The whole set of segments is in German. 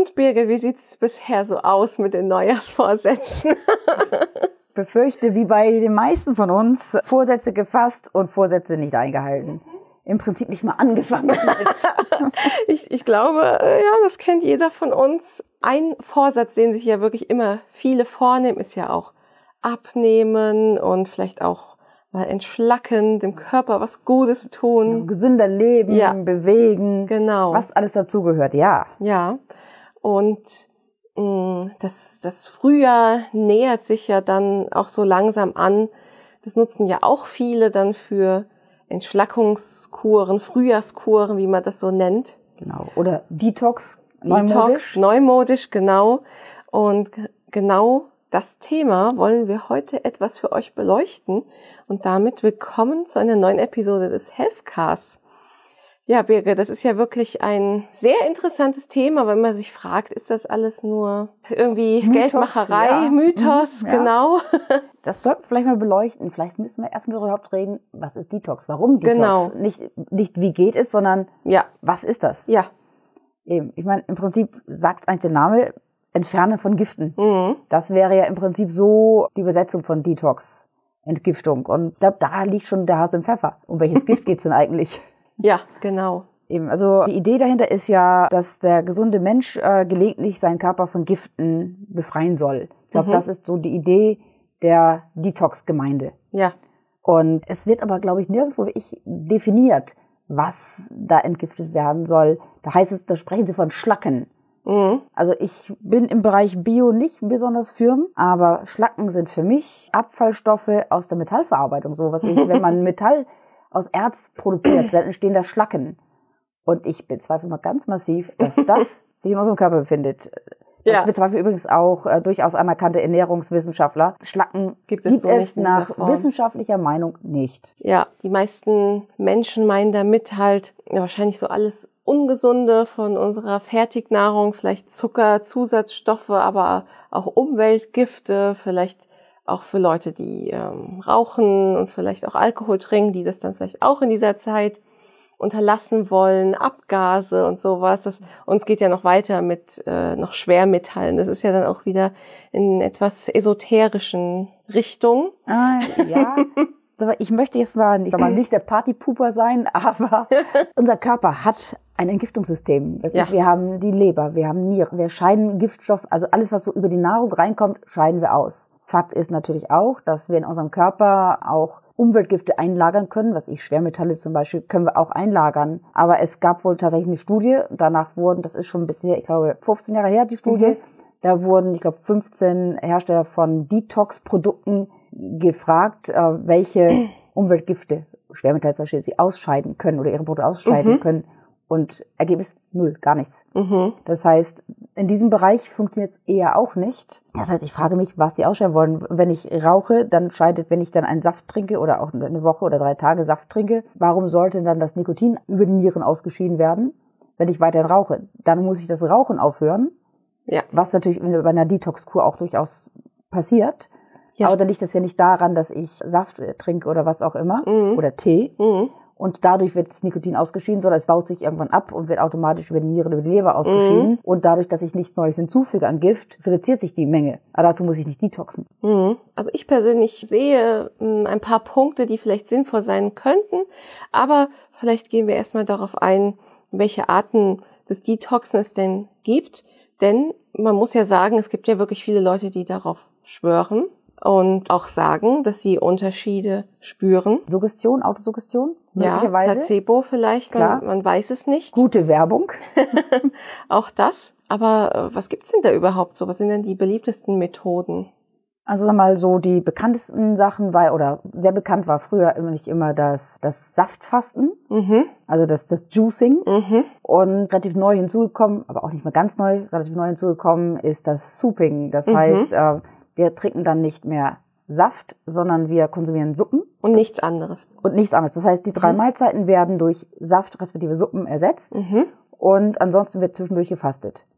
Und Birgit, wie sieht's bisher so aus mit den Neujahrsvorsätzen? Befürchte, wie bei den meisten von uns, Vorsätze gefasst und Vorsätze nicht eingehalten. Im Prinzip nicht mal angefangen. ich, ich glaube, äh, ja, das kennt jeder von uns. Ein Vorsatz, den sich ja wirklich immer viele vornehmen, ist ja auch abnehmen und vielleicht auch mal entschlacken, dem Körper was Gutes tun. Gesünder leben, Ja. bewegen. Genau. Was alles dazugehört, ja. Ja. Und mh, das, das Frühjahr nähert sich ja dann auch so langsam an. Das nutzen ja auch viele dann für Entschlackungskuren, Frühjahrskuren, wie man das so nennt. Genau. Oder Detox, Detox, neumodisch. neumodisch, genau. Und genau das Thema wollen wir heute etwas für euch beleuchten. Und damit willkommen zu einer neuen Episode des Healthcasts. Ja, Birgit, das ist ja wirklich ein sehr interessantes Thema, wenn man sich fragt, ist das alles nur irgendwie Mythos, Geldmacherei, ja. Mythos, Mhm, ja. genau. Das sollten wir vielleicht mal beleuchten. Vielleicht müssen wir erstmal überhaupt reden, was ist Detox? Warum Detox? Genau. Nicht, nicht wie geht es, sondern Ja, was ist das? ja, Eben. Ich meine, im Prinzip sagt eigentlich der Name Entfernen von Giften. mhm. Das wäre ja im Prinzip so die Übersetzung von Detox, Entgiftung. Und ich glaube, da liegt schon der Hase im Pfeffer. Um welches Gift geht's denn eigentlich? Ja, genau. Eben, also die Idee dahinter ist ja, dass der gesunde Mensch äh, gelegentlich seinen Körper von Giften befreien soll. Ich glaube, das ist so die Idee der Detox-Gemeinde. Ja, Und es wird aber, glaube ich, nirgendwo wirklich definiert, was da entgiftet werden soll. Da heißt es, da sprechen sie von Schlacken. mhm. Also ich bin im Bereich Bio nicht besonders firm, aber Schlacken sind für mich Abfallstoffe aus der Metallverarbeitung. So was ich, wenn man Metall aus Erz produziert, dann entstehen da Schlacken. Und ich bezweifle mal ganz massiv, dass das sich in unserem Körper befindet. Das Ja. bezweifeln übrigens auch äh, durchaus anerkannte Ernährungswissenschaftler. Schlacken Gibt gibt, es so es nach wissenschaftlicher Meinung nicht. Ja, die meisten Menschen meinen damit halt ja, wahrscheinlich so alles Ungesunde von unserer Fertignahrung, vielleicht Zucker, Zusatzstoffe, aber auch Umweltgifte, vielleicht auch für Leute, die ähm, rauchen und vielleicht auch Alkohol trinken, die das dann vielleicht auch in dieser Zeit unterlassen wollen, Abgase und sowas. Das, uns geht ja noch weiter mit äh, noch Schwermetallen. Das ist ja dann auch wieder in etwas esoterischen Richtung. Ah, ja. Ich möchte jetzt mal, ich sag mal nicht der Partypooper sein, aber unser Körper hat ein Entgiftungssystem. Das Ja. ist, wir haben die Leber, wir haben Nieren, wir scheiden Giftstoff, also alles, was so über die Nahrung reinkommt, scheiden wir aus. Fakt ist natürlich auch, dass wir in unserem Körper auch Umweltgifte einlagern können, was ich Schwermetalle zum Beispiel, können wir auch einlagern. Aber es gab wohl tatsächlich eine Studie, danach wurden, das ist schon ein bisschen, ich glaube, 15 Jahre her, die Studie, da wurden, ich glaube, 15 Hersteller von Detox-Produkten gefragt, äh, welche Umweltgifte, Schwermetalle zum Beispiel, sie ausscheiden können oder ihre Produkte ausscheiden können. Und Ergebnis null, gar nichts. Das heißt, in diesem Bereich funktioniert es eher auch nicht. Das heißt, ich frage mich, was sie ausscheiden wollen. Wenn ich rauche, dann scheidet, wenn ich dann einen Saft trinke oder auch eine Woche oder drei Tage Saft trinke, warum sollte dann das Nikotin über die Nieren ausgeschieden werden, wenn ich weiterhin rauche? Dann muss ich das Rauchen aufhören Ja. was natürlich bei einer Detox-Kur auch durchaus passiert. Ja. Aber dann liegt das ja nicht daran, dass ich Saft äh, trinke oder was auch immer oder Tee. Und dadurch wird das Nikotin ausgeschieden, sondern es baut sich irgendwann ab und wird automatisch über die Nieren, über die Leber ausgeschieden. Und dadurch, dass ich nichts Neues hinzufüge an Gift, reduziert sich die Menge. Aber dazu muss ich nicht detoxen. Mhm. Also ich persönlich sehe mh, ein paar Punkte, die vielleicht sinnvoll sein könnten, aber vielleicht gehen wir erstmal darauf ein, welche Arten des Detoxen es denn gibt. Denn man muss ja sagen, es gibt ja wirklich viele Leute, die darauf schwören und auch sagen, dass sie Unterschiede spüren. Suggestion, Autosuggestion, Ja, möglicherweise. Placebo vielleicht, Klar. man, man weiß es nicht. Gute Werbung. Auch das. Aber äh, was gibt's denn da überhaupt so? Was sind denn die beliebtesten Methoden? Also sag mal so die bekanntesten Sachen war oder sehr bekannt war früher immer nicht immer das das Saftfasten, Mhm. also das das Juicing Mhm. und relativ neu hinzugekommen, aber auch nicht mehr ganz neu, relativ neu hinzugekommen ist das Souping. Das heißt, äh, wir trinken dann nicht mehr Saft, sondern wir konsumieren Suppen Und nichts anderes. und nichts anderes. Das heißt, die drei Mahlzeiten werden durch Saft respektive Suppen ersetzt Mhm. und ansonsten wird zwischendurch gefastet.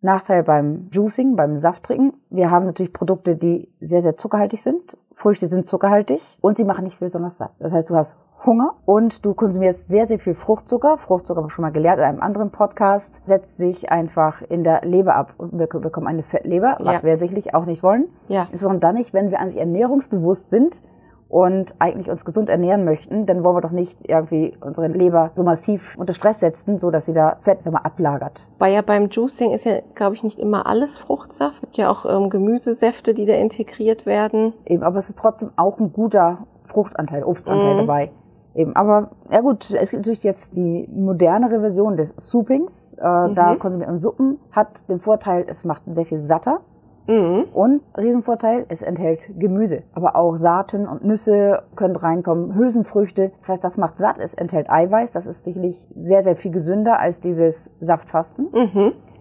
Nachteil beim Juicing, beim Safttrinken. Wir haben natürlich Produkte, die sehr, sehr zuckerhaltig sind. Früchte sind zuckerhaltig und sie machen nicht besonders satt. Das heißt, du hast Hunger und du konsumierst sehr, sehr viel Fruchtzucker. Fruchtzucker haben wir schon mal gelernt in einem anderen Podcast, setzt sich einfach in der Leber ab und wir bekommen eine Fettleber, was Ja. wir sicherlich auch nicht wollen. Ja. Insbesondere dann nicht, wenn wir an sich ernährungsbewusst sind und eigentlich uns gesund ernähren möchten, dann wollen wir doch nicht irgendwie unsere Leber so massiv unter Stress setzen, so dass sie da Fett sag mal, ablagert. Weil ja beim Juicing ist ja, glaube ich, nicht immer alles Fruchtsaft. Es gibt ja auch ähm, Gemüsesäfte, die da integriert werden. Eben, aber es ist trotzdem auch ein guter Fruchtanteil, Obstanteil dabei. Eben, aber ja gut, es gibt natürlich jetzt die modernere Version des Soupings. Äh, Da konsumiert man Suppen, hat den Vorteil, es macht sehr viel satter. Und Riesenvorteil, es enthält Gemüse, aber auch Saaten und Nüsse können reinkommen, Hülsenfrüchte. Das heißt, das macht satt, es enthält Eiweiß. Das ist sicherlich sehr, sehr viel gesünder als dieses Saftfasten.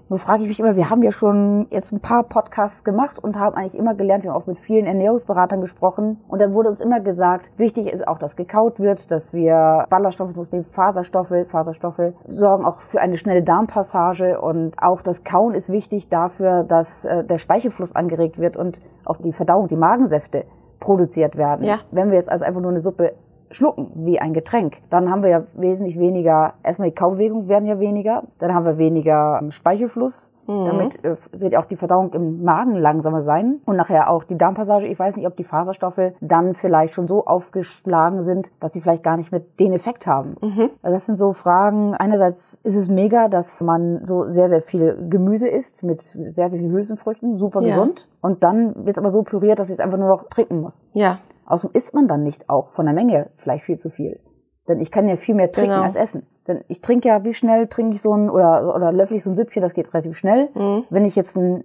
Nur frage ich mich immer, wir haben ja schon jetzt ein paar Podcasts gemacht und haben eigentlich immer gelernt, wir haben auch mit vielen Ernährungsberatern gesprochen und dann wurde uns immer gesagt, wichtig ist auch, dass gekaut wird, dass wir Ballaststoffe zu uns nehmen, Faserstoffe, Faserstoffe sorgen auch für eine schnelle Darmpassage und auch das Kauen ist wichtig dafür, dass äh, der Speichelfluss angeregt wird und auch die Verdauung, die Magensäfte produziert werden. Ja. Wenn wir jetzt also einfach nur eine Suppe schlucken wie ein Getränk, dann haben wir ja wesentlich weniger, erstmal die Kaubewegungen werden ja weniger, dann haben wir weniger ähm, Speichelfluss, damit äh, wird auch die Verdauung im Magen langsamer sein und nachher auch die Darmpassage. Ich weiß nicht, ob die Faserstoffe dann vielleicht schon so aufgeschlagen sind, dass sie vielleicht gar nicht mehr den Effekt haben. Also das sind so Fragen. Einerseits ist es mega, dass man so sehr, sehr viel Gemüse isst mit sehr, sehr vielen Hülsenfrüchten, super Ja. gesund. Und dann wird es aber so püriert, dass ich es einfach nur noch trinken muss. Ja, Außerdem isst man dann nicht auch von der Menge vielleicht viel zu viel. Denn ich kann ja viel mehr trinken Genau. als essen. Denn ich trinke ja, wie schnell trinke ich so ein, oder, oder löffel ich so ein Süppchen, das geht relativ schnell. Wenn ich jetzt ein,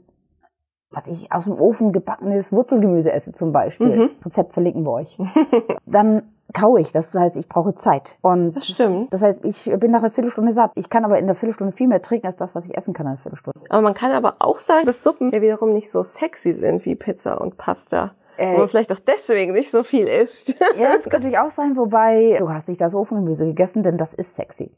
was ich aus dem Ofen gebackenes Wurzelgemüse esse zum Beispiel, Rezept verlinken wir euch, dann kaue ich. Das heißt, ich brauche Zeit. Und Das stimmt. Das heißt, ich bin nach einer Viertelstunde satt. Ich kann aber in der Viertelstunde viel mehr trinken als das, was ich essen kann in einer Viertelstunde. aber man kann aber auch sagen, dass Suppen ja wiederum nicht so sexy sind wie Pizza und Pasta. Äh. Man vielleicht auch deswegen nicht so viel isst. Ja, das kann natürlich auch sein, wobei du hast nicht das Ofengemüse gegessen, denn das ist sexy.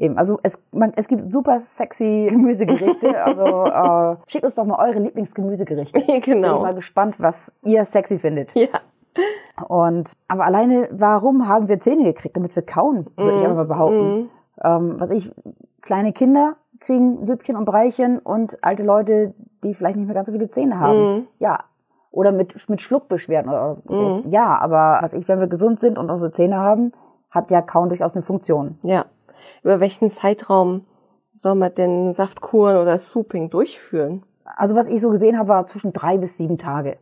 Eben, also es, man, es gibt super sexy Gemüsegerichte. Also äh, schickt uns doch mal eure Lieblingsgemüsegerichte. Bin ich genau. mal gespannt, was ihr sexy findet. Ja. Und aber alleine, warum haben wir Zähne gekriegt, damit wir kauen, würde ich einfach mal behaupten. Ähm, was ich, kleine Kinder kriegen Süppchen und Breichen und alte Leute, die vielleicht nicht mehr ganz so viele Zähne haben. Ja. Oder mit, mit Schluckbeschwerden oder so. Ja, aber was ich, wenn wir gesund sind und unsere Zähne haben, hat ja Kauen durchaus eine Funktion. Ja. Über welchen Zeitraum soll man denn Saftkuren oder Souping durchführen? Also was ich so gesehen habe, war zwischen drei bis sieben Tage.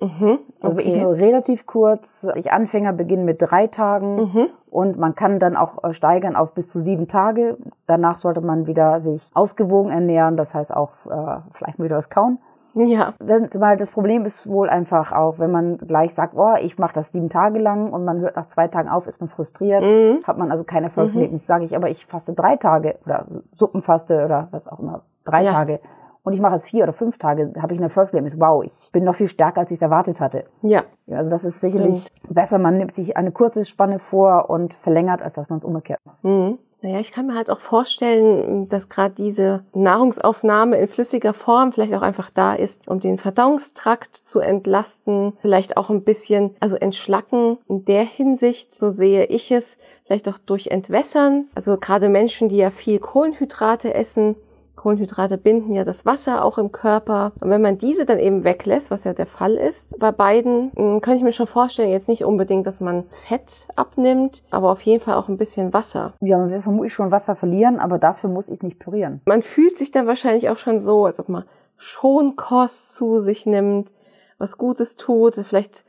Mhm. Also wirklich nur relativ kurz. Ich Anfänger beginnen mit drei Tagen und man kann dann auch äh, steigern auf bis zu sieben Tage. Danach sollte man wieder sich ausgewogen ernähren, das heißt auch äh, vielleicht mal wieder was kauen. Ja. Weil das Problem ist wohl einfach auch, wenn man gleich sagt, oh, ich mache das sieben Tage lang und man hört nach zwei Tagen auf, ist man frustriert, hat man also kein Erfolgserlebnis. Sage ich aber, ich faste drei Tage oder Suppenfaste oder was auch immer, drei Ja. Tage. Und ich mache es vier oder fünf Tage, habe ich ein Erfolgserlebnis. Wow, ich bin noch viel stärker, als ich es erwartet hatte. Ja. Also das ist sicherlich besser. Man nimmt sich eine kurze Spanne vor und verlängert, als dass man es umgekehrt macht. Mhm. Naja, ich kann mir halt auch vorstellen, dass gerade diese Nahrungsaufnahme in flüssiger Form vielleicht auch einfach da ist, um den Verdauungstrakt zu entlasten, vielleicht auch ein bisschen, also entschlacken in der Hinsicht, so sehe ich es, vielleicht auch durch Entwässern. Also gerade Menschen, die ja viel Kohlenhydrate essen, Kohlenhydrate binden ja das Wasser auch im Körper. Und wenn man diese dann eben weglässt, was ja der Fall ist, bei beiden, mh, kann ich mir schon vorstellen, jetzt nicht unbedingt, dass man Fett abnimmt, aber auf jeden Fall auch ein bisschen Wasser. Ja, man will vermutlich schon Wasser verlieren, aber dafür muss ich nicht pürieren. Man fühlt sich dann wahrscheinlich auch schon so, als ob man Schonkost zu sich nimmt, was Gutes tut, vielleicht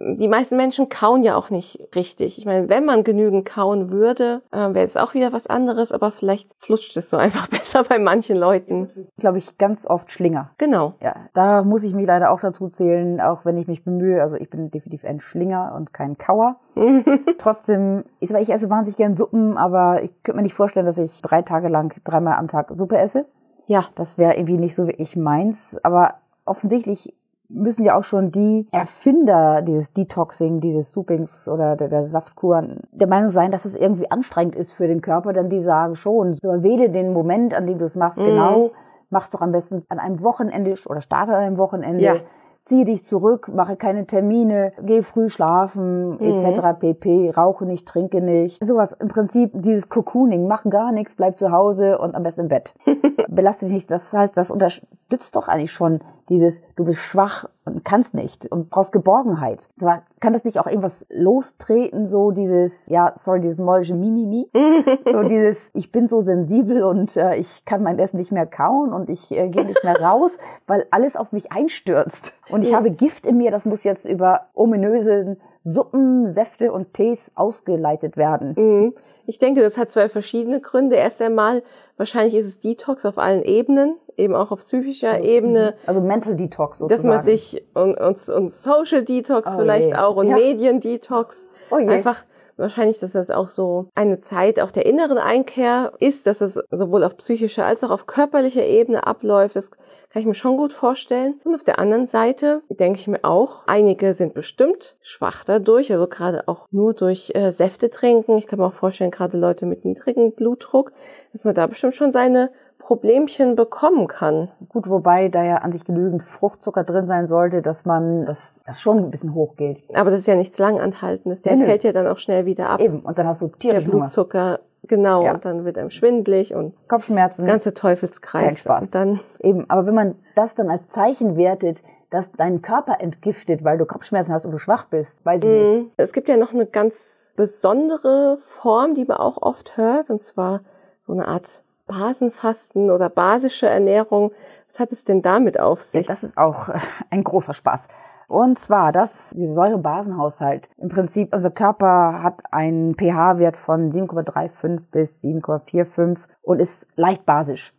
die meisten Menschen kauen ja auch nicht richtig. Ich meine, wenn man genügend kauen würde, äh, wäre es auch wieder was anderes, aber vielleicht flutscht es so einfach besser bei manchen Leuten. Glaube ich, ganz oft Schlinger. Genau. Ja, da muss ich mich leider auch dazu zählen, auch wenn ich mich bemühe. Also ich bin definitiv ein Schlinger und kein Kauer. Trotzdem, ich, sag mal, ich esse wahnsinnig gern Suppen, aber ich könnte mir nicht vorstellen, dass ich drei Tage lang dreimal am Tag Suppe esse. Ja. Das wäre irgendwie nicht so wirklich meins. Aber offensichtlich müssen ja auch schon die Erfinder dieses Detoxing, dieses Soupings oder der, der Saftkuren der Meinung sein, dass es irgendwie anstrengend ist für den Körper, denn die sagen schon, so wähle den Moment, an dem du es machst, genau mach's doch am besten an einem Wochenende oder starte an einem Wochenende. Ja. Ziehe dich zurück, mache keine Termine, geh früh schlafen, etc. pp. Rauche nicht, trinke nicht. Sowas im Prinzip, dieses Cocooning, mach gar nichts, bleib zu Hause und am besten im Bett. Belaste dich nicht. Das heißt, das unterstützt doch eigentlich schon dieses, du bist schwach und kannst nicht und brauchst Geborgenheit. Aber kann das nicht auch irgendwas lostreten, so dieses, ja, sorry, dieses mollische Mimimi? so dieses, ich bin so sensibel und äh, ich kann mein Essen nicht mehr kauen und ich äh, gehe nicht mehr raus, weil alles auf mich einstürzt. Und ich habe Gift in mir, das muss jetzt über ominöse Suppen, Säfte und Tees ausgeleitet werden. Mhm. Ich denke, das hat zwei verschiedene Gründe. Erst einmal, wahrscheinlich ist es Detox auf allen Ebenen, eben auch auf psychischer Ebene. Also Mental Detox Dass sozusagen. man sich und, und, und Social Detox Oh vielleicht je. auch und Ja. Medien Detox. Oh je. Einfach wahrscheinlich, dass das auch so eine Zeit auch der inneren Einkehr ist, dass es sowohl auf psychischer als auch auf körperlicher Ebene abläuft. Das kann ich mir schon gut vorstellen. Und auf der anderen Seite denke ich mir auch, einige sind bestimmt schwach dadurch, also gerade auch nur durch äh, Säfte trinken. Ich kann mir auch vorstellen, gerade Leute mit niedrigem Blutdruck, dass man da bestimmt schon seine Problemchen bekommen kann. Gut, wobei da ja an sich genügend Fruchtzucker drin sein sollte, dass man das, das schon ein bisschen hochgeht. Aber das ist ja nichts Langanhaltendes. Der Nö. fält ja dann auch schnell wieder ab. Eben. Und dann hast du Der tierischen Hunger. Blutzucker, genau. Ja. Und dann wird einem schwindlig und Kopfschmerzen. ganze Teufelskreis. Kein Spaß. Und dann, Eben. Aber wenn man das dann als Zeichen wertet, dass dein Körper entgiftet, weil du Kopfschmerzen hast und du schwach bist, weiß ich nicht. es gibt ja noch eine ganz besondere Form, die man auch oft hört, und zwar so eine Art Basenfasten oder basischeErnährung. Was hat es denn damit auf sich? Das ist auch äh, ein großer Spaß. Und zwar, dass dieser Säurebasenhaushalt. Im Prinzip, unser Körper hat einen pH-Wert von 7,35 bis 7,45 und ist leicht basisch.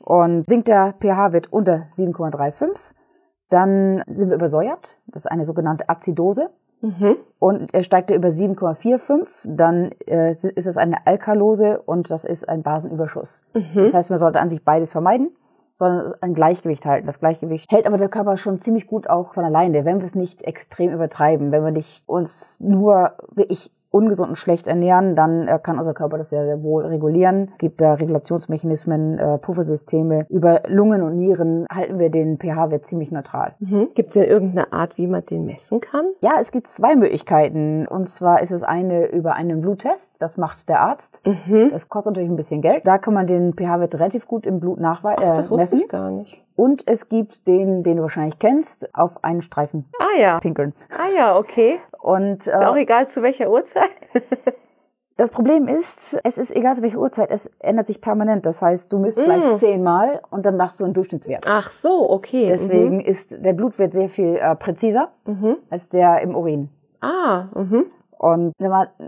Und sinkt der pH-Wert unter 7,35, dann sind wir übersäuert. Das ist eine sogenannte Azidose. Und er steigt er über 7,45, dann äh, ist es eine Alkalose und das ist ein Basenüberschuss. Das heißt, man sollte an sich beides vermeiden, sondern ein Gleichgewicht halten. Das Gleichgewicht hält aber der Körper schon ziemlich gut auch von alleine, wenn wir es nicht extrem übertreiben. Wenn wir nicht uns nur wirklich ungesund und schlecht ernähren, dann äh, kann unser Körper das sehr, sehr wohl regulieren. Gibt da Regulationsmechanismen, äh, Puffersysteme. Über Lungen und Nieren halten wir den pH-Wert ziemlich neutral. Mhm. Gibt es denn irgendeine Art, wie man den messen kann? Ja, es gibt zwei Möglichkeiten. Und zwar ist es eine über einen Bluttest. Das macht der Arzt. Das kostet natürlich ein bisschen Geld. Da kann man den pH-Wert relativ gut im Blut nachweisen. Äh, Das wusste messen. ich gar nicht. Und es gibt den, den du wahrscheinlich kennst, auf einen Streifen Ah ja. pinkeln. Ah ja, okay. Und Ist auch äh, egal zu welcher Uhrzeit. das Problem ist, es ist egal zu welcher Uhrzeit, es ändert sich permanent. Das heißt, du misst Mm. vielleicht zehnmal und dann machst du einen Durchschnittswert. Ach so, okay. Deswegen ist der Blutwert sehr viel äh, präziser als der im Urin. Mhm. Ah, mhm. Und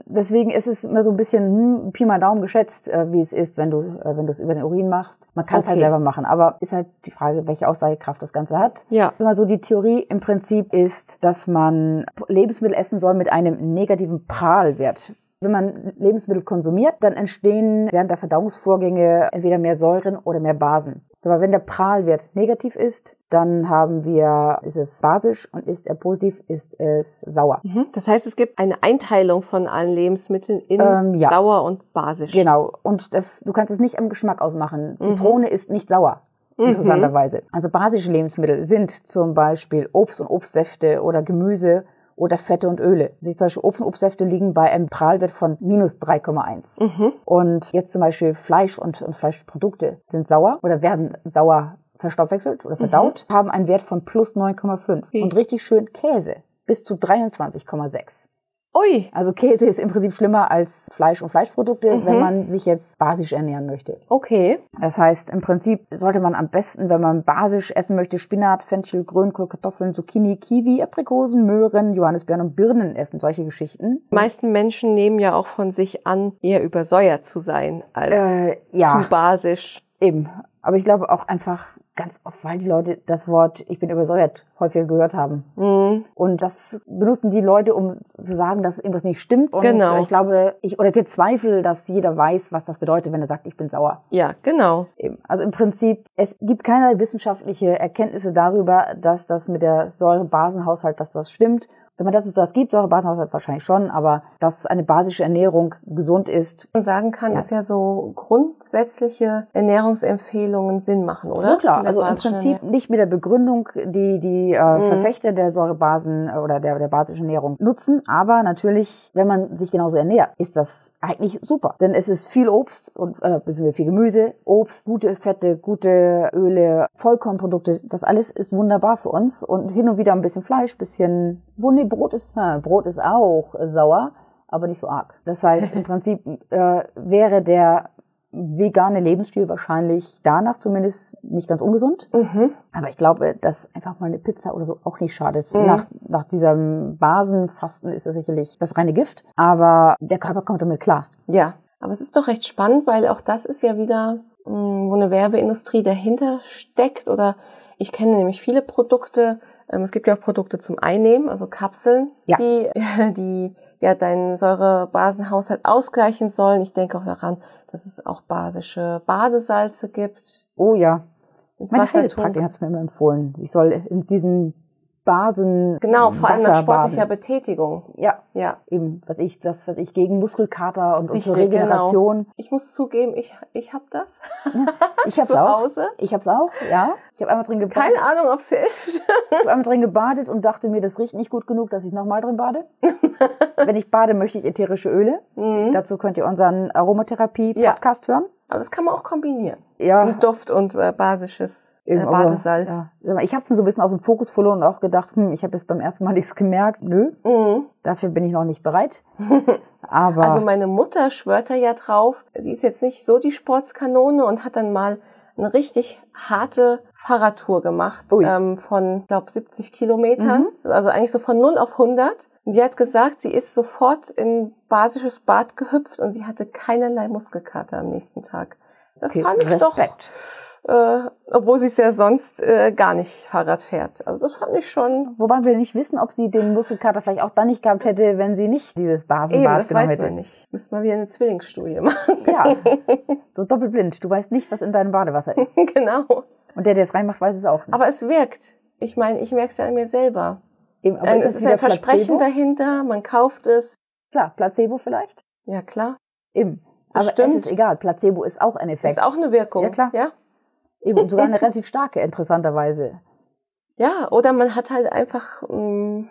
deswegen ist es immer so ein bisschen hm, Pi mal Daumen geschätzt, äh, wie es ist, wenn du äh, wenn du es über den Urin machst. Man kann es halt Okay. selber machen, aber ist halt die Frage, welche Aussagekraft das Ganze hat. Ja. Sag mal so, die Theorie im Prinzip ist, dass man Lebensmittel essen soll mit einem negativen Prahlwert. Wenn man Lebensmittel konsumiert, dann entstehen während der Verdauungsvorgänge entweder mehr Säuren oder mehr Basen. Aber wenn der Prahlwert negativ ist, dann haben wir, ist es basisch und ist er positiv, ist es sauer. Mhm. Das heißt, es gibt eine Einteilung von allen Lebensmitteln in Ähm, ja. sauer und basisch. Genau. Und das, du kannst es nicht am Geschmack ausmachen. Zitrone ist nicht sauer. Interessanterweise. Also basische Lebensmittel sind zum Beispiel Obst und Obstsäfte oder Gemüse oder Fette und Öle. Also zum Beispiel Obst und Obstsäfte liegen bei einem Prahlwert von minus 3,1. Und jetzt zum Beispiel Fleisch und, und Fleischprodukte sind sauer oder werden sauer verstoffwechselt oder verdaut, haben einen Wert von plus 9,5. Und richtig schön Käse bis zu 23,6. Ui, Also Käse ist im Prinzip schlimmer als Fleisch und Fleischprodukte, wenn man sich jetzt basisch ernähren möchte. okay. Das heißt, im Prinzip sollte man am besten, wenn man basisch essen möchte, Spinat, Fenchel, Grünkohl, Kartoffeln, Zucchini, Kiwi, Aprikosen, Möhren, Johannisbeeren und Birnen essen, solche Geschichten. Die meisten Menschen nehmen ja auch von sich an, eher übersäuert zu sein als Äh, ja. zu basisch. Eben. Aber ich glaube auch einfach ganz oft, weil die Leute das Wort ich bin übersäuert häufiger gehört haben. Und das benutzen die Leute, um zu sagen, dass irgendwas nicht stimmt. Und Genau. ich glaube, ich oder bezweifle, dass jeder weiß, was das bedeutet, wenn er sagt, ich bin sauer. Ja, genau. Eben. Also im Prinzip, es gibt keinerlei wissenschaftliche Erkenntnisse darüber, dass das mit der Säurebasenhaushalt, dass das stimmt Dass es das gibt, Säurebasenhaushalt wahrscheinlich schon, aber dass eine basische Ernährung gesund ist. Man sagen kann, ja. dass ja so grundsätzliche Ernährungsempfehlungen Sinn machen, oder? Ja klar, also im Prinzip nicht mit der Begründung, die die äh, mhm. Verfechter der Säurebasen äh, oder der, der basischen Ernährung nutzen, aber natürlich, wenn man sich genauso ernährt, ist das eigentlich super. Denn es ist viel Obst und äh, viel Gemüse, Obst, gute Fette, gute Öle, Vollkornprodukte, das alles ist wunderbar für uns und hin und wieder ein bisschen Fleisch, bisschen, wo nee, Brot ist, ja, Brot ist auch sauer, aber nicht so arg. Das heißt, im Prinzip äh, wäre der vegane Lebensstil wahrscheinlich danach zumindest nicht ganz ungesund. Mhm. Aber ich glaube, dass einfach mal eine Pizza oder so auch nicht schadet. Mhm. Nach, nach diesem Basenfasten ist das sicherlich das reine Gift. Aber der Körper kommt damit klar. Ja, aber es ist doch recht spannend, weil auch das ist ja wieder, mh, wo eine Werbeindustrie dahinter steckt oder ich kenne nämlich viele Produkte, es gibt ja auch Produkte zum Einnehmen, also Kapseln, ja. die, die ja deinen Säurebasenhaushalt ausgleichen sollen. Ich denke auch daran, dass es auch basische Badesalze gibt. Oh ja. Mein Heilpraktiker hat es mir immer empfohlen. Ich soll in diesem Basen. Genau, vor allem nach sportlicher Betätigung. Ja, ja. Eben, was ich, das, was ich gegen Muskelkater und, Richtig, und zur Regeneration. Genau. Ich muss zugeben, ich, ich habe das. ich hab's auch. Hause. Ich hab's auch, ja. Ich habe einmal drin gebadet. Keine Ahnung, ob's hilft. ich habe einmal drin gebadet und dachte mir, das riecht nicht gut genug, dass ich nochmal drin bade. Wenn ich bade, möchte ich ätherische Öle. Mhm. Dazu könnt ihr unseren Aromatherapie-Podcast ja. hören. Aber das kann man auch kombinieren. Ja. Mit Duft und äh, basisches äh, Badesalz. Ja. Ich habe es so ein bisschen aus dem Fokus verloren und auch gedacht, hm, ich habe jetzt beim ersten Mal nichts gemerkt. Nö, mhm. dafür bin ich noch nicht bereit. Aber also meine Mutter schwört da ja drauf. Sie ist jetzt nicht so die Sportskanone und hat dann mal eine richtig harte Fahrradtour gemacht ähm, von, glaube 70 Kilometern. Mhm. Also eigentlich so von 0 auf 100. Sie hat gesagt, sie ist sofort in basisches Bad gehüpft und sie hatte keinerlei Muskelkater am nächsten Tag. Das okay, fand ich Respekt. doch, äh, obwohl sie es ja sonst äh, gar nicht Fahrrad fährt. Also das fand ich schon. Wobei wir nicht wissen, ob sie den Muskelkater vielleicht auch dann nicht gehabt hätte, wenn sie nicht dieses Basenbad Eben, das genommen weiß hätte. Man nicht. Müssen wir wieder eine Zwillingsstudie machen. Ja, so doppelblind. Du weißt nicht, was in deinem Badewasser ist. genau. Und der, der es reinmacht, weiß es auch nicht. Aber es wirkt. Ich meine, ich merke es ja an mir selber. Eben, aber ähm, ist es ist ein Versprechen Placebo? dahinter, man kauft es. Klar, Placebo vielleicht? Ja, klar. Eben. Aber Bestimmt. es ist egal, Placebo ist auch ein Effekt. Ist auch eine Wirkung. Ja, klar. Ja. Eben, und sogar eine relativ starke, interessanterweise. Ja, oder man hat halt einfach, mh, hm,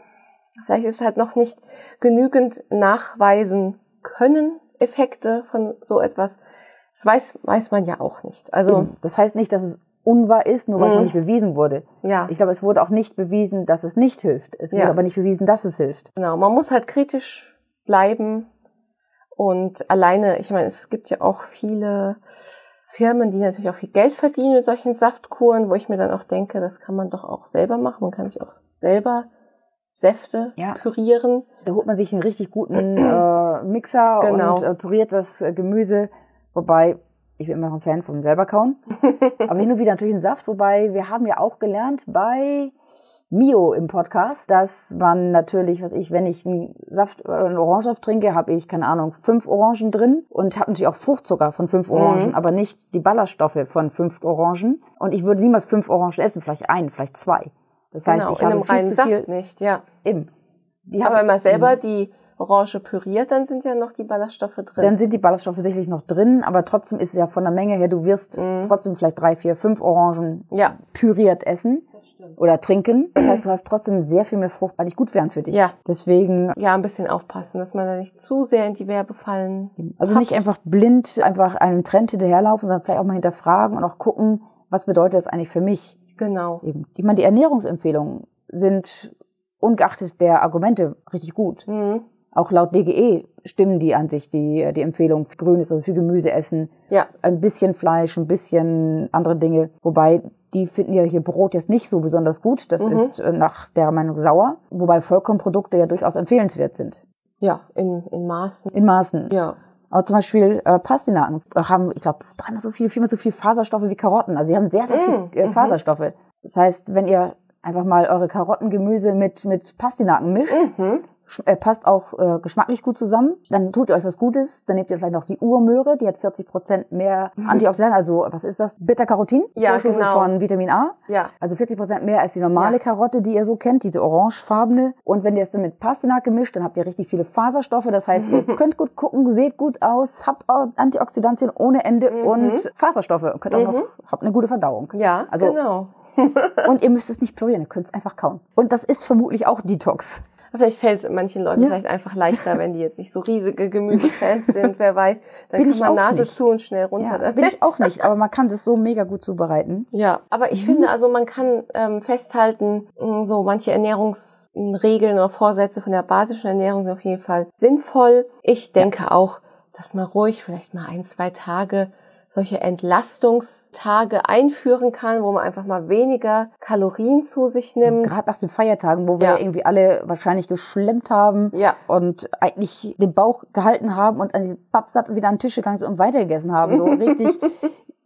vielleicht ist halt noch nicht genügend nachweisen können, Effekte von so etwas. Das weiß, weiß man ja auch nicht. Also. Eben. Das heißt nicht, dass es unwahr ist, nur weil es noch mhm. nicht bewiesen wurde. Ja. Ich glaube, es wurde auch nicht bewiesen, dass es nicht hilft. Es wurde ja. aber nicht bewiesen, dass es hilft. Genau, man muss halt kritisch bleiben und alleine, ich meine, es gibt ja auch viele Firmen, die natürlich auch viel Geld verdienen mit solchen Saftkuren, wo ich mir dann auch denke, das kann man doch auch selber machen. Man kann sich auch selber Säfte ja. pürieren. Da holt man sich einen richtig guten äh, Mixer genau. und äh, püriert das Gemüse. Wobei, ich bin immer noch ein Fan vom selber kauen. Aber hin und wieder natürlich ein Saft. Wobei, wir haben ja auch gelernt bei Mio im Podcast, dass man natürlich, was ich, wenn ich einen Saft oder einen Orangensaft trinke, habe ich, keine Ahnung, fünf Orangen drin und habe natürlich auch Fruchtzucker von fünf Orangen, mhm. aber nicht die Ballaststoffe von fünf Orangen. Und ich würde niemals fünf Orangen essen, vielleicht einen, vielleicht zwei. Das heißt, genau, ich in habe einem reinen Saft nicht, ja. Eben. Die aber wenn man selber die Orange püriert, dann sind ja noch die Ballaststoffe drin. Dann sind die Ballaststoffe sicherlich noch drin, aber trotzdem ist es ja von der Menge her, du wirst mhm. trotzdem vielleicht drei, vier, fünf Orangen ja. püriert essen oder trinken. Das heißt, du hast trotzdem sehr viel mehr Frucht, weil die gut wären für dich. Ja. Deswegen. Ja, ein bisschen aufpassen, dass man da nicht zu sehr in die Werbefallen. Also tappt. nicht einfach blind einfach einem Trend hinterherlaufen, sondern vielleicht auch mal hinterfragen und auch gucken, was bedeutet das eigentlich für mich? Genau. Eben. Ich meine, die Ernährungsempfehlungen sind ungeachtet der Argumente richtig gut. Mhm. Auch laut DGE stimmen die an sich, die, die Empfehlung für Grünes, also für Gemüse essen. Ja. Ein bisschen Fleisch, ein bisschen andere Dinge. Wobei die finden ja hier Brot jetzt nicht so besonders gut. Das mhm. ist äh, nach der Meinung sauer. Wobei Vollkornprodukte ja durchaus empfehlenswert sind. Ja, in, in Maßen. In Maßen. Ja. Aber zum Beispiel äh, Pastinaken haben, ich glaube, dreimal so viel, viermal so viel Faserstoffe wie Karotten. Also sie haben sehr, sehr viel äh, mhm. Faserstoffe. Das heißt, wenn ihr einfach mal eure Karottengemüse mit, mit Pastinaken mischt, mhm. Sch- äh, passt auch äh, geschmacklich gut zusammen. Dann tut ihr euch was Gutes. Dann nehmt ihr vielleicht noch die Urmöhre, die hat 40 Prozent mehr Antioxidantien. Also was ist das? Beta-Carotin, Ja, Vorstufe genau. von Vitamin A. Ja. Also 40 Prozent mehr als die normale Ja. Karotte, die ihr so kennt, diese orangefarbene. Und wenn ihr es dann mit Pastinak gemischt, dann habt ihr richtig viele Faserstoffe. Das heißt, ihr könnt gut gucken, seht gut aus, habt Antioxidantien ohne Ende und Faserstoffe und könnt auch noch, habt eine gute Verdauung. Ja, also genau. und ihr müsst es nicht pürieren, ihr könnt es einfach kauen. Und das ist vermutlich auch Detox. Vielleicht fällt es manchen Leuten Ja. vielleicht einfach leichter, wenn die jetzt nicht so riesige Gemüsefans sind, wer weiß. Dann Bin kann man Nase nicht. zu und schnell runter Ja, damit. bin ich auch nicht, aber man kann das so mega gut zubereiten. Ja, aber ich finde, also man kann ähm, festhalten, mh, so manche Ernährungsregeln oder Vorsätze von der basischen Ernährung sind auf jeden Fall sinnvoll. Ich denke auch, dass man ruhig vielleicht mal ein, zwei Tage solche Entlastungstage einführen kann, wo man einfach mal weniger Kalorien zu sich nimmt. Gerade nach den Feiertagen, wo wir Ja. irgendwie alle wahrscheinlich geschlemmt haben Ja. und eigentlich den Bauch gehalten haben und an diesem Pappsatt wieder an den Tisch gegangen sind und weitergegessen haben. So richtig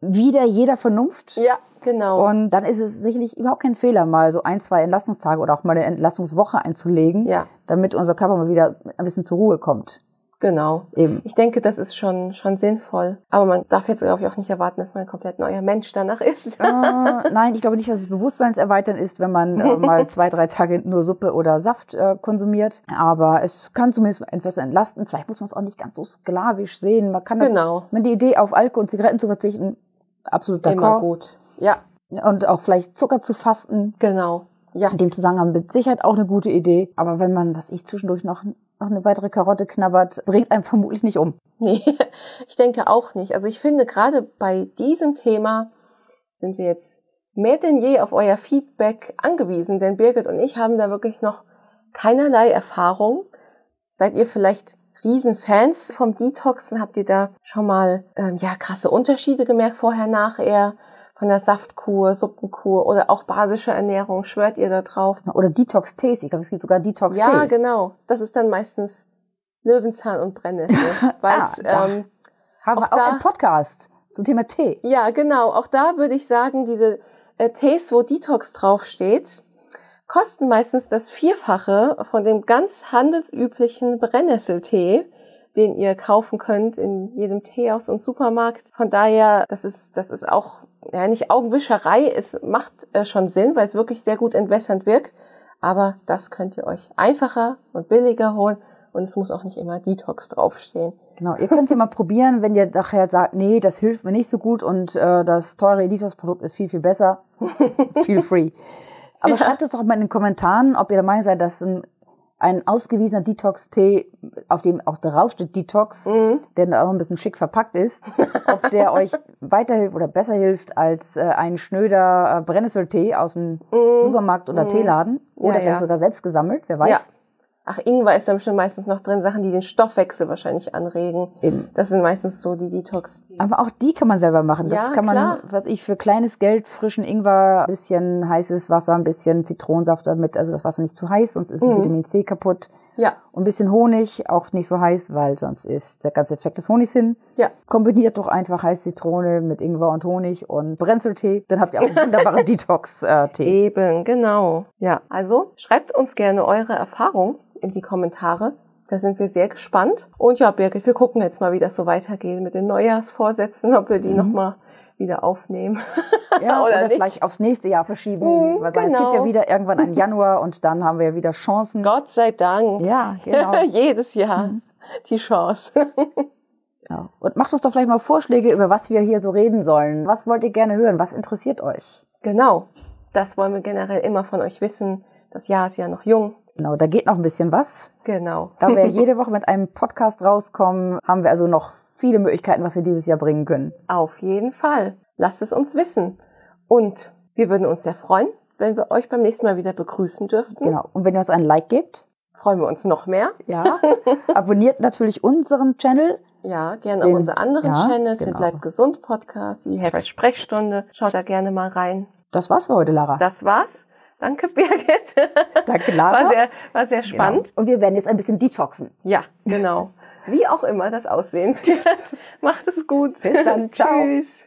wieder jeder Vernunft. Ja, genau. Und dann ist es sicherlich überhaupt kein Fehler, mal so ein, zwei Entlastungstage oder auch mal eine Entlastungswoche einzulegen, Ja. damit unser Körper mal wieder ein bisschen zur Ruhe kommt. Genau. Eben. Ich denke, das ist schon, schon sinnvoll. Aber man darf jetzt, glaube ich, auch nicht erwarten, dass man ein komplett neuer Mensch danach ist. Äh, nein, ich glaube nicht, dass es bewusstseinserweitern ist, wenn man äh, mal zwei, drei Tage nur Suppe oder Saft äh, konsumiert. Aber es kann zumindest etwas entlasten. Vielleicht muss man es auch nicht ganz so sklavisch sehen. Man kann Genau. man die Idee, auf Alkohol und Zigaretten zu verzichten, absolut Immer d'accord. gut. Ja, Und auch vielleicht Zucker zu fasten. genau. Ja, In dem Zusammenhang mit Sicherheit auch eine gute Idee. Aber wenn man, was ich zwischendurch noch, noch eine weitere Karotte knabbert, bringt einem vermutlich nicht um. Nee, ich denke auch nicht. Also ich finde, gerade bei diesem Thema sind wir jetzt mehr denn je auf euer Feedback angewiesen, denn Birgit und ich haben da wirklich noch keinerlei Erfahrung. Seid ihr vielleicht Riesenfans vom Detoxen? Habt ihr da schon mal ähm, ja krasse Unterschiede gemerkt vorher, nachher von der Saftkur, Suppenkur oder auch basische Ernährung? Schwört ihr da drauf? Oder Detox-Tees. Ich glaube, es gibt sogar Detox-Tees. Ja, genau. Das ist dann meistens Löwenzahn und Brennnessel, weil Ah, da- ähm, Haben Auch wir auch da- einen Podcast zum Thema Tee. Ja, genau. Auch da würde ich sagen, diese äh, Tees, wo Detox draufsteht, kosten meistens das Vierfache von dem ganz handelsüblichen Brennnesseltee, den ihr kaufen könnt in jedem Teehaus und Supermarkt. Von daher, das ist, das ist auch, ja, nicht Augenwischerei. Es macht äh, schon Sinn, weil es wirklich sehr gut entwässernd wirkt. Aber das könnt ihr euch einfacher und billiger holen. Und es muss auch nicht immer Detox draufstehen. Genau, ihr könnt es ja mal probieren, wenn ihr nachher sagt, nee, das hilft mir nicht so gut und äh, das teure Editos-Produkt ist viel, viel besser. Feel free. Aber schreibt es doch mal in den Kommentaren, ob ihr der Meinung seid, dass ein, ein ausgewiesener Detox-Tee, auf dem auch draufsteht Detox, der dann auch ein bisschen schick verpackt ist, ob der euch weiterhilft oder besser hilft als äh, ein schnöder äh, Brennnesseltee aus dem Supermarkt oder Teeladen oder Ja, vielleicht ja. sogar selbst gesammelt, wer weiß. Ja. Ach, Ingwer ist dann schon meistens noch drin, Sachen, die den Stoffwechsel wahrscheinlich anregen. Eben. Das sind meistens so die Detox. Aber auch die kann man selber machen. Das Ja, kann man, klar. was ich für kleines Geld, frischen Ingwer, ein bisschen heißes Wasser, ein bisschen Zitronensaft damit, also das Wasser nicht zu heiß, sonst ist das Vitamin C kaputt. Ja, Und ein bisschen Honig, auch nicht so heiß, weil sonst ist der ganze Effekt des Honigs hin. ja. Kombiniert doch einfach heiße Zitrone mit Ingwer und Honig und Brenzeltee, dann habt ihr auch einen wunderbaren Detox-Tee. Eben, genau. Ja, also schreibt uns gerne eure Erfahrung in die Kommentare. Da sind wir sehr gespannt. Und ja, Birgit, wir gucken jetzt mal, wie das so weitergeht mit den Neujahrsvorsätzen, ob wir die nochmal wieder aufnehmen. Ja, Oder oder, vielleicht aufs nächste Jahr verschieben. Mhm, weil es gibt ja genau. wieder irgendwann einen Januar und dann haben wir ja wieder Chancen. Gott sei Dank. Ja, genau. Jedes Jahr die Chance. Ja. Und macht uns doch vielleicht mal Vorschläge, über was wir hier so reden sollen. Was wollt ihr gerne hören? Was interessiert euch? genau. Das wollen wir generell immer von euch wissen. Das Jahr ist ja noch jung. Genau, da geht noch ein bisschen was. Genau. Da wir jede Woche mit einem Podcast rauskommen, haben wir also noch viele Möglichkeiten, was wir dieses Jahr bringen können. Auf jeden Fall. Lasst es uns wissen. Und wir würden uns sehr freuen, wenn wir euch beim nächsten Mal wieder begrüßen dürften. Genau. Und wenn ihr uns ein Like gebt, Freuen wir uns noch mehr. ja, abonniert natürlich unseren Channel. Ja, gerne Den- auch unsere anderen ja, Channels, den genau. Bleibt gesund Podcast, die Helfer Sprechstunde. Schaut da gerne mal rein. Das war's für heute, Lara. Das war's. Danke, Birgit. Danke, Lara. War sehr, war sehr genau. spannend. Genau. Und wir werden jetzt ein bisschen detoxen. Ja, genau. Wie auch immer das aussehen wird. Macht es gut. Bis dann. Ciao. Tschüss.